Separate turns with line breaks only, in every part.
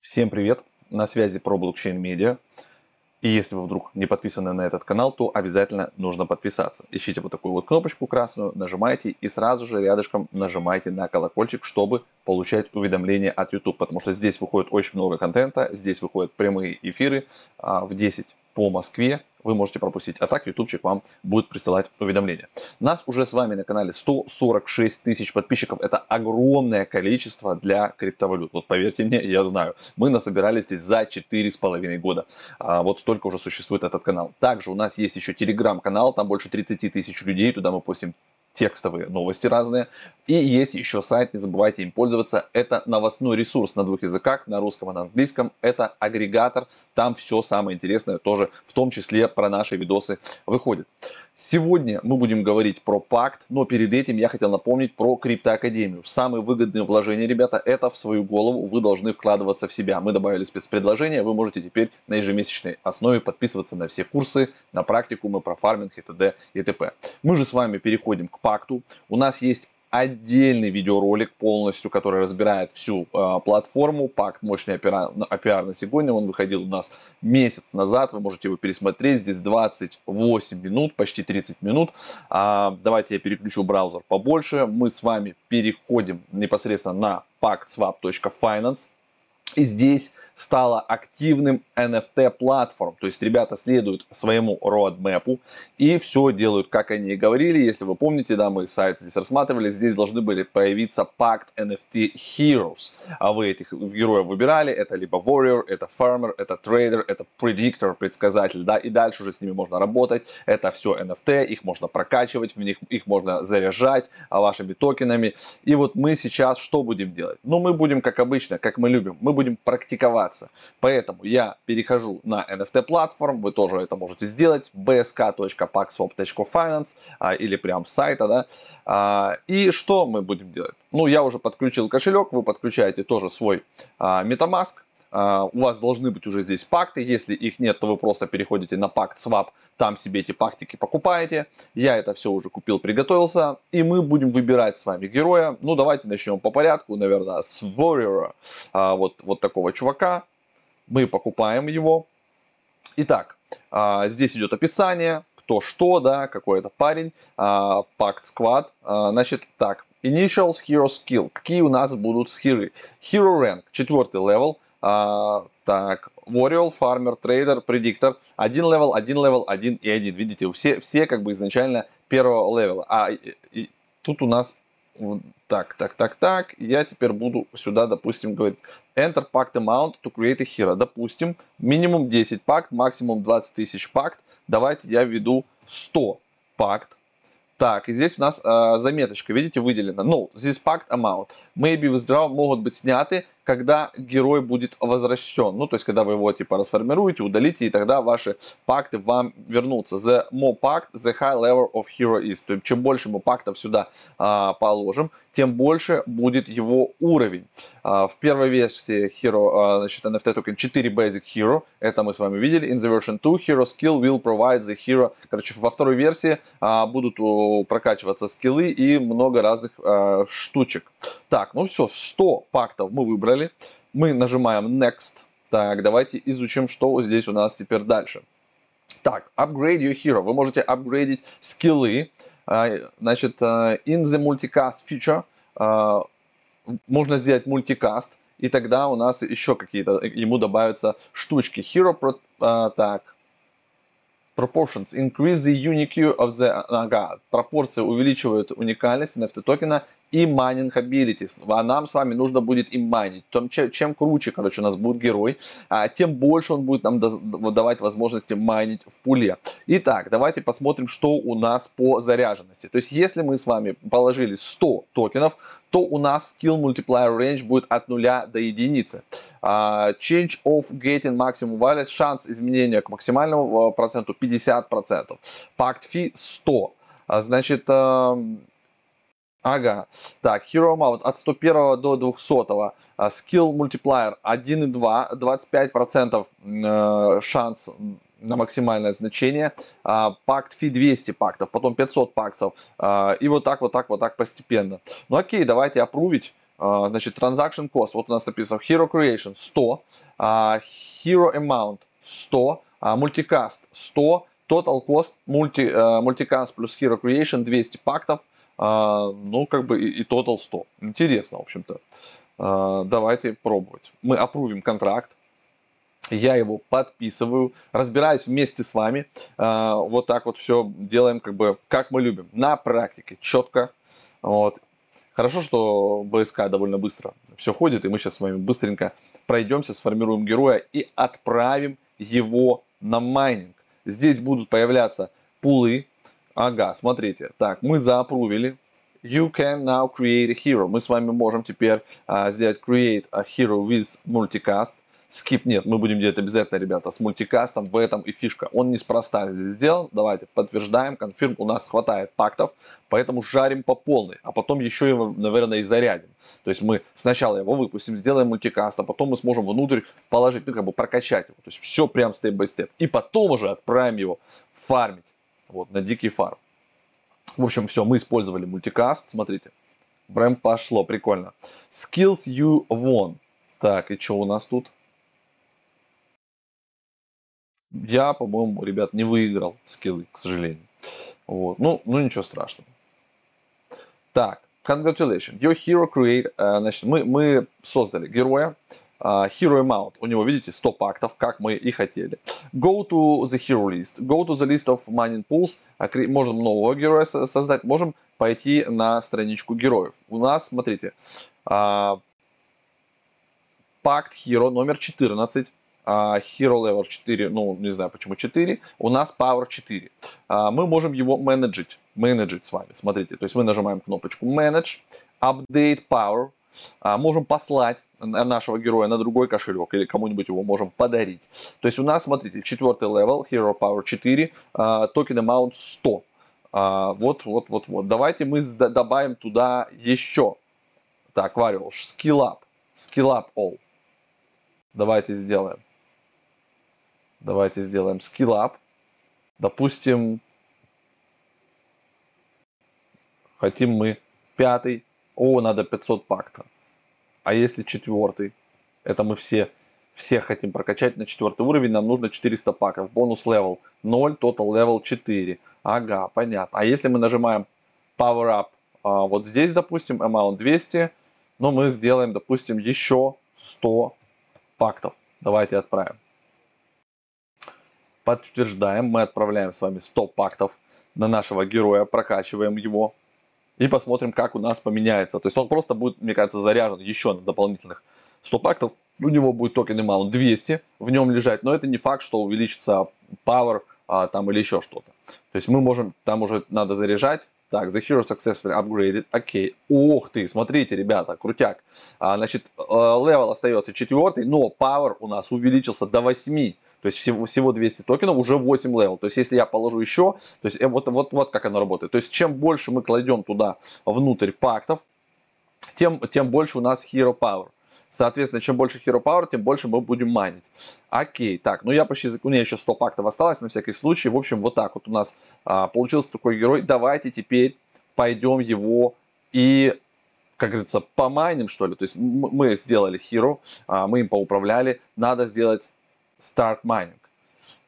Всем привет! На связи про блокчейн медиа. И если вы вдруг не подписаны на этот канал, то обязательно нужно подписаться. Ищите вот такую вот кнопочку красную, нажимайте и сразу же рядышком нажимайте на колокольчик, чтобы получать уведомления от YouTube. Потому что здесь выходит очень много контента, здесь выходят прямые эфиры а, в 10 по Москве вы можете пропустить. А так ютубчик вам будет присылать уведомления. Нас уже с вами на канале 146 тысяч подписчиков. Это огромное количество для криптовалют. Вот поверьте мне, я знаю. Мы насобирали здесь за 4,5 года. А вот столько уже существует этот канал. Также у нас есть еще телеграм-канал, там больше 30 тысяч людей. Туда мы постим текстовые новости разные. И есть еще сайт, не забывайте им пользоваться. Это новостной ресурс на двух языках, на русском и на английском. Это агрегатор, там все самое интересное тоже, в том числе про наши видосы выходит. Сегодня мы будем говорить про пакт, но перед этим я хотел напомнить про криптоакадемию. Самые выгодные вложения, ребята, это в свою голову вы должны вкладываться в себя. Мы добавили спецпредложение, вы можете теперь на ежемесячной основе подписываться на все курсы, на практикумы про фарминг и т.д. и т.п. Мы же с вами переходим к пакту. У нас есть отдельный видеоролик полностью, который разбирает всю э, платформу. Пакт мощный APR на сегодня. Он выходил у нас месяц назад. Вы можете его пересмотреть. Здесь 28 минут, почти 30 минут. А, давайте я переключу браузер побольше. Мы с вами переходим непосредственно на pactswap.finance. И здесь стала активным NFT платформ. То есть ребята следуют своему roadmap и все делают, как они и говорили. Если вы помните, да, мы сайт здесь рассматривали, здесь должны были появиться пакт NFT Heroes. А вы этих героев выбирали. Это либо Warrior, это Farmer, это Trader, это Predictor, предсказатель, да, и дальше уже с ними можно работать. Это все NFT, их можно прокачивать, в них их можно заряжать а, вашими токенами. И вот мы сейчас что будем делать? Ну, мы будем, как обычно, как мы любим, мы будем практиковать развиваться. Поэтому я перехожу на NFT платформ, вы тоже это можете сделать, bsk.paxswap.finance а, или прям с сайта, да. А, и что мы будем делать? Ну, я уже подключил кошелек, вы подключаете тоже свой а, MetaMask, у вас должны быть уже здесь пакты. Если их нет, то вы просто переходите на пакт Swap, там себе эти пактики покупаете. Я это все уже купил, приготовился. И мы будем выбирать с вами героя. Ну, давайте начнем по порядку. Наверное, с Warrior, uh, вот, вот такого чувака. Мы покупаем его. Итак, uh, здесь идет описание, кто что, да, какой это парень. Pact Squad. Значит, так, Initials Hero Skill. Какие у нас будут скиллы? Hero Rank, четвертый level. А, так, Warrior, Farmer, Trader, Predictor. Один level, один level, один и один. Видите, все, все как бы изначально первого level а. А и, и, тут у нас так, так, так, так. Я теперь буду сюда, допустим, говорить Enter Pact Amount to create a hero. Допустим, минимум 10 пакт, максимум 20 тысяч пакт. Давайте я введу 100 пакт. Так, и здесь у нас э, заметочка, видите, выделена. Ну, здесь пакт amount. Maybe withdraw могут быть сняты когда герой будет возвращен. Ну, то есть, когда вы его типа расформируете, удалите, и тогда ваши пакты вам вернутся. The more pact, the high level of hero is. То есть, чем больше мы пактов сюда а, положим, тем больше будет его уровень. А, в первой версии Hero, а, значит, NFT токен 4 Basic Hero. Это мы с вами видели. In the version 2, Hero Skill will provide the hero. Короче, во второй версии а, будут о, прокачиваться скиллы и много разных а, штучек. Так, ну все, 100 пактов мы выбрали выбрали. Мы нажимаем Next. Так, давайте изучим, что здесь у нас теперь дальше. Так, upgrade your hero. Вы можете апгрейдить скиллы. А, значит, а, in the multicast feature а, можно сделать мультикаст, и тогда у нас еще какие-то, ему добавятся штучки. Hero, так, Proportions increase the unique of the ага, пропорции увеличивают уникальность NFT токена и mining abilities. А нам с вами нужно будет им майнить. Чем, круче, короче, у нас будет герой, а, тем больше он будет нам давать возможности майнить в пуле. Итак, давайте посмотрим, что у нас по заряженности. То есть, если мы с вами положили 100 токенов, то у нас skill multiplier range будет от 0 до единицы. Uh, change of getting maximum value, шанс изменения к максимальному проценту 50%. Pact fee 100. Значит, Ага. Так, Hero Amount от 101 до 200. Skill Multiplier 1,2. 25% шанс на максимальное значение, а, пакт фи 200 пактов, потом 500 пактов, а, и вот так, вот так, вот так постепенно. Ну окей, давайте опрувить, а, значит, transaction cost, вот у нас написано hero creation 100, hero amount 100, multicast 100, total cost multi, multicast плюс hero creation 200 пактов, ну как бы и, и total 100. Интересно, в общем-то. Давайте пробовать. Мы опрувим контракт, я его подписываю, разбираюсь вместе с вами, э, вот так вот все делаем, как бы, как мы любим, на практике, четко, вот. Хорошо, что БСК довольно быстро все ходит, и мы сейчас с вами быстренько пройдемся, сформируем героя и отправим его на майнинг. Здесь будут появляться пулы. Ага, смотрите. Так, мы заапрувили. You can now create a hero. Мы с вами можем теперь а, сделать create a hero with multicast. Skip нет, мы будем делать обязательно, ребята, с мультикастом, в этом и фишка. Он неспроста здесь сделан, давайте подтверждаем, конфирм, у нас хватает пактов, поэтому жарим по полной, а потом еще его, наверное, и зарядим. То есть мы сначала его выпустим, сделаем мультикаст, а потом мы сможем внутрь положить, ну как бы прокачать его. То есть все прям степ-бай-степ. И потом уже отправим его фармить, вот, на дикий фарм. В общем, все, мы использовали мультикаст, смотрите. Прям пошло, прикольно. Skills you won. Так, и что у нас тут? Я, по-моему, ребят, не выиграл скиллы, к сожалению. Вот. Ну, ну ничего страшного. Так, congratulations. Your hero create, uh, значит, мы, мы создали героя, hero amount, у него, видите, 100 пактов, как мы и хотели. Go to the hero list. Go to the list of mining pools. Можем нового героя создать, можем пойти на страничку героев. У нас, смотрите, uh, пакт hero номер 14 а, Hero Level 4, ну, не знаю почему 4, у нас Power 4. А, мы можем его менеджить, менеджить с вами. Смотрите, то есть мы нажимаем кнопочку Manage, Update Power, а, можем послать нашего героя на другой кошелек или кому-нибудь его можем подарить. То есть у нас, смотрите, четвертый level, Hero Power 4, token amount 100. Вот, вот, вот, вот. Давайте мы добавим туда еще. Так, Variable, Skill Up, Skill Up All. Давайте сделаем. Давайте сделаем skill up. Допустим, хотим мы пятый. О, надо 500 пакта. А если четвертый? Это мы все, все хотим прокачать на четвертый уровень. Нам нужно 400 пактов. Bonus level 0, total level 4. Ага, понятно. А если мы нажимаем power up а, вот здесь, допустим, amount 200, но мы сделаем, допустим, еще 100 пактов. Давайте отправим подтверждаем, мы отправляем с вами 100 пактов на нашего героя, прокачиваем его и посмотрим, как у нас поменяется. То есть он просто будет, мне кажется, заряжен еще на дополнительных 100 пактов. У него будет token amount 200 в нем лежать, но это не факт, что увеличится power а, там или еще что-то. То есть мы можем, там уже надо заряжать, так, the hero successfully upgraded. Окей. Ух ты, смотрите, ребята, крутяк. А, значит, level остается четвертый, но power у нас увеличился до 8. То есть всего, всего 200 токенов, уже 8 level. То есть если я положу еще, то есть э, вот, вот, вот как оно работает. То есть чем больше мы кладем туда внутрь пактов, тем, тем больше у нас hero power. Соответственно, чем больше hero power, тем больше мы будем майнить. Окей, так, ну я почти, у меня еще 100 пактов осталось на всякий случай. В общем, вот так вот у нас а, получился такой герой. Давайте теперь пойдем его и как говорится, помайним, что ли. То есть мы сделали hero, а, мы им поуправляли. Надо сделать start mining.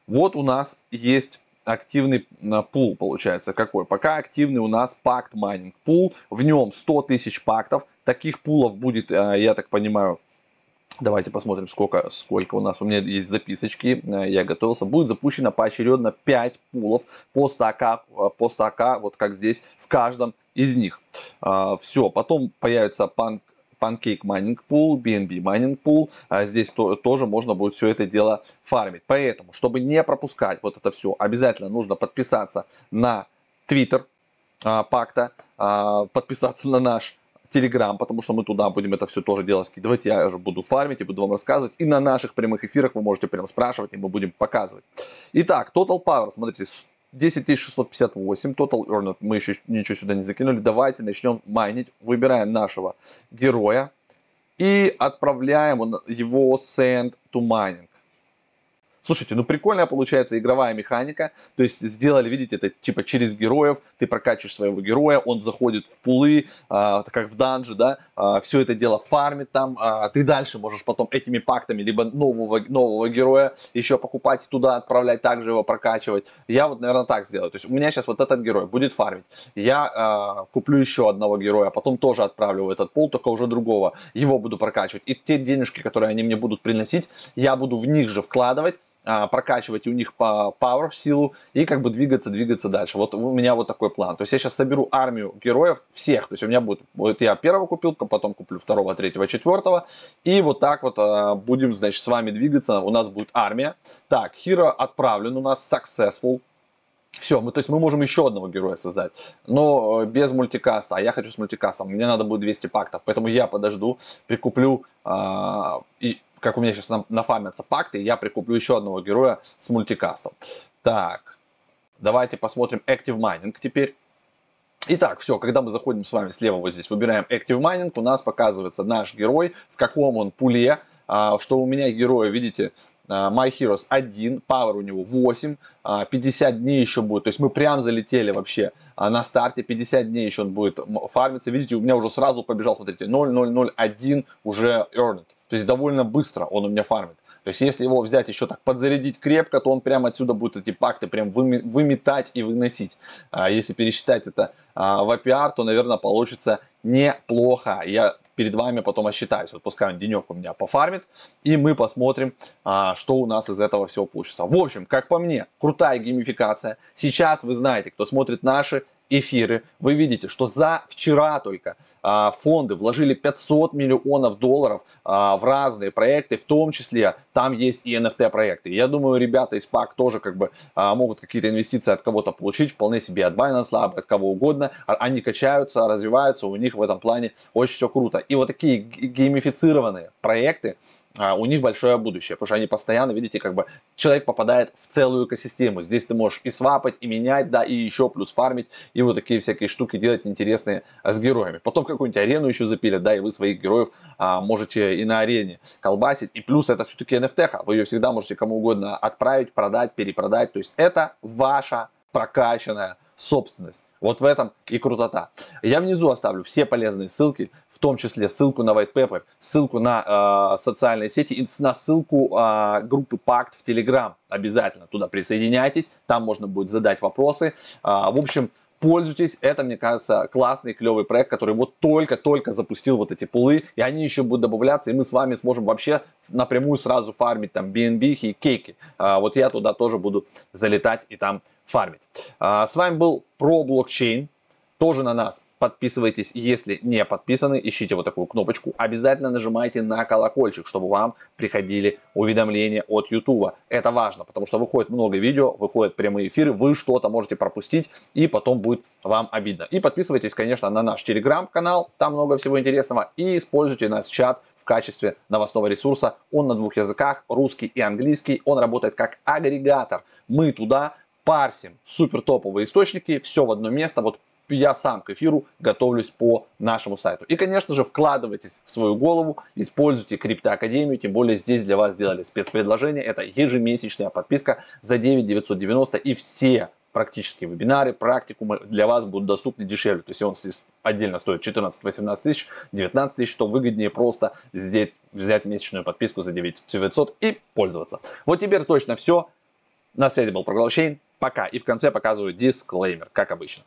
Вот у нас есть активный а, пул, получается, какой? Пока активный у нас пакт майнинг пул, в нем 100 тысяч пактов, таких пулов будет, а, я так понимаю, Давайте посмотрим, сколько, сколько у нас. У меня есть записочки, а, я готовился. Будет запущено поочередно 5 пулов по сто ка, по сто ка, вот как здесь, в каждом из них. Все, потом появится панк Pancake Mining Pool, BNB Mining Pool. Здесь то, тоже можно будет все это дело фармить. Поэтому, чтобы не пропускать вот это все, обязательно нужно подписаться на Twitter а, пакта, а, подписаться на наш Telegram, потому что мы туда будем это все тоже дело скидывать. Я уже буду фармить и буду вам рассказывать. И на наших прямых эфирах вы можете прям спрашивать, и мы будем показывать. Итак, Total Power, смотрите, 10658, total earned, мы еще ничего сюда не закинули. Давайте начнем майнить. Выбираем нашего героя и отправляем его send to mining. Слушайте, ну прикольная получается игровая механика. То есть сделали, видите, это типа через героев. Ты прокачиваешь своего героя, он заходит в пулы, а, как в данжи, да. А, все это дело фармит там. А, ты дальше можешь потом этими пактами либо нового, нового героя еще покупать туда, отправлять, также его прокачивать. Я вот, наверное, так сделаю. То есть у меня сейчас вот этот герой будет фармить. Я а, куплю еще одного героя, потом тоже отправлю в этот пул, только уже другого. Его буду прокачивать. И те денежки, которые они мне будут приносить, я буду в них же вкладывать а, прокачивать у них по power силу и как бы двигаться, двигаться дальше. Вот у меня вот такой план. То есть я сейчас соберу армию героев всех. То есть у меня будет, вот я первого купил, потом куплю второго, третьего, четвертого. И вот так вот а, будем, значит, с вами двигаться. У нас будет армия. Так, Hero отправлен у нас successful. Все, мы, то есть мы можем еще одного героя создать, но э, без мультикаста, а я хочу с мультикастом, мне надо будет 200 пактов, поэтому я подожду, прикуплю э, и как у меня сейчас нафармятся пакты, я прикуплю еще одного героя с мультикастом. Так, давайте посмотрим Active Mining теперь. Итак, все, когда мы заходим с вами слева вот здесь, выбираем Active Mining, у нас показывается наш герой, в каком он пуле, а, что у меня героя, видите, My Heroes 1, Power у него 8, 50 а, дней еще будет, то есть мы прям залетели вообще на старте, 50 дней еще он будет фармиться, видите, у меня уже сразу побежал, смотрите, 0,001 уже earned, то есть довольно быстро он у меня фармит. То есть если его взять еще так подзарядить крепко, то он прямо отсюда будет эти пакты прям выметать и выносить. А если пересчитать это а, в APR, то, наверное, получится неплохо. Я перед вами потом осчитаюсь. Вот пускай он денек у меня пофармит, и мы посмотрим, а, что у нас из этого всего получится. В общем, как по мне, крутая геймификация. Сейчас вы знаете, кто смотрит наши эфиры, вы видите, что за вчера только а, фонды вложили 500 миллионов долларов а, в разные проекты, в том числе там есть и NFT проекты. Я думаю, ребята из ПАК тоже как бы а, могут какие-то инвестиции от кого-то получить, вполне себе от Binance Lab, от кого угодно. Они качаются, развиваются, у них в этом плане очень все круто. И вот такие геймифицированные проекты, а, у них большое будущее, потому что они постоянно, видите, как бы человек попадает в целую экосистему. Здесь ты можешь и свапать, и менять, да, и еще плюс фармить, и вот такие всякие штуки делать интересные а, с героями. Потом какую-нибудь арену еще запилят, да, и вы своих героев а, можете и на арене колбасить. И плюс это все-таки NFT, вы ее всегда можете кому угодно отправить, продать, перепродать. То есть это ваша прокачанная собственность. Вот в этом и крутота. Я внизу оставлю все полезные ссылки, в том числе ссылку на White Paper, ссылку на э, социальные сети и на ссылку э, группы Пакт в Telegram. Обязательно туда присоединяйтесь, там можно будет задать вопросы. Э, в общем, пользуйтесь. Это, мне кажется, классный, клевый проект, который вот только-только запустил вот эти пулы, и они еще будут добавляться, и мы с вами сможем вообще напрямую сразу фармить там BNB и кейки. А, вот я туда тоже буду залетать и там фармить. А, с вами был про блокчейн. Тоже на нас подписывайтесь, если не подписаны, ищите вот такую кнопочку. Обязательно нажимайте на колокольчик, чтобы вам приходили уведомления от YouTube. Это важно, потому что выходит много видео, выходят прямые эфиры, вы что-то можете пропустить, и потом будет вам обидно. И подписывайтесь, конечно, на наш телеграм-канал, там много всего интересного, и используйте наш чат в качестве новостного ресурса. Он на двух языках, русский и английский. Он работает как агрегатор. Мы туда парсим супер топовые источники, все в одно место. Вот я сам к эфиру готовлюсь по нашему сайту. И, конечно же, вкладывайтесь в свою голову, используйте Криптоакадемию, тем более здесь для вас сделали спецпредложение. Это ежемесячная подписка за 9 990 и все практически вебинары, практикумы для вас будут доступны дешевле. То есть он отдельно стоит 14-18 тысяч, 19 тысяч, что выгоднее просто здесь взять месячную подписку за 9 900 и пользоваться. Вот теперь точно все. На связи был Проглощейн. Пока. И в конце показываю дисклеймер, как обычно.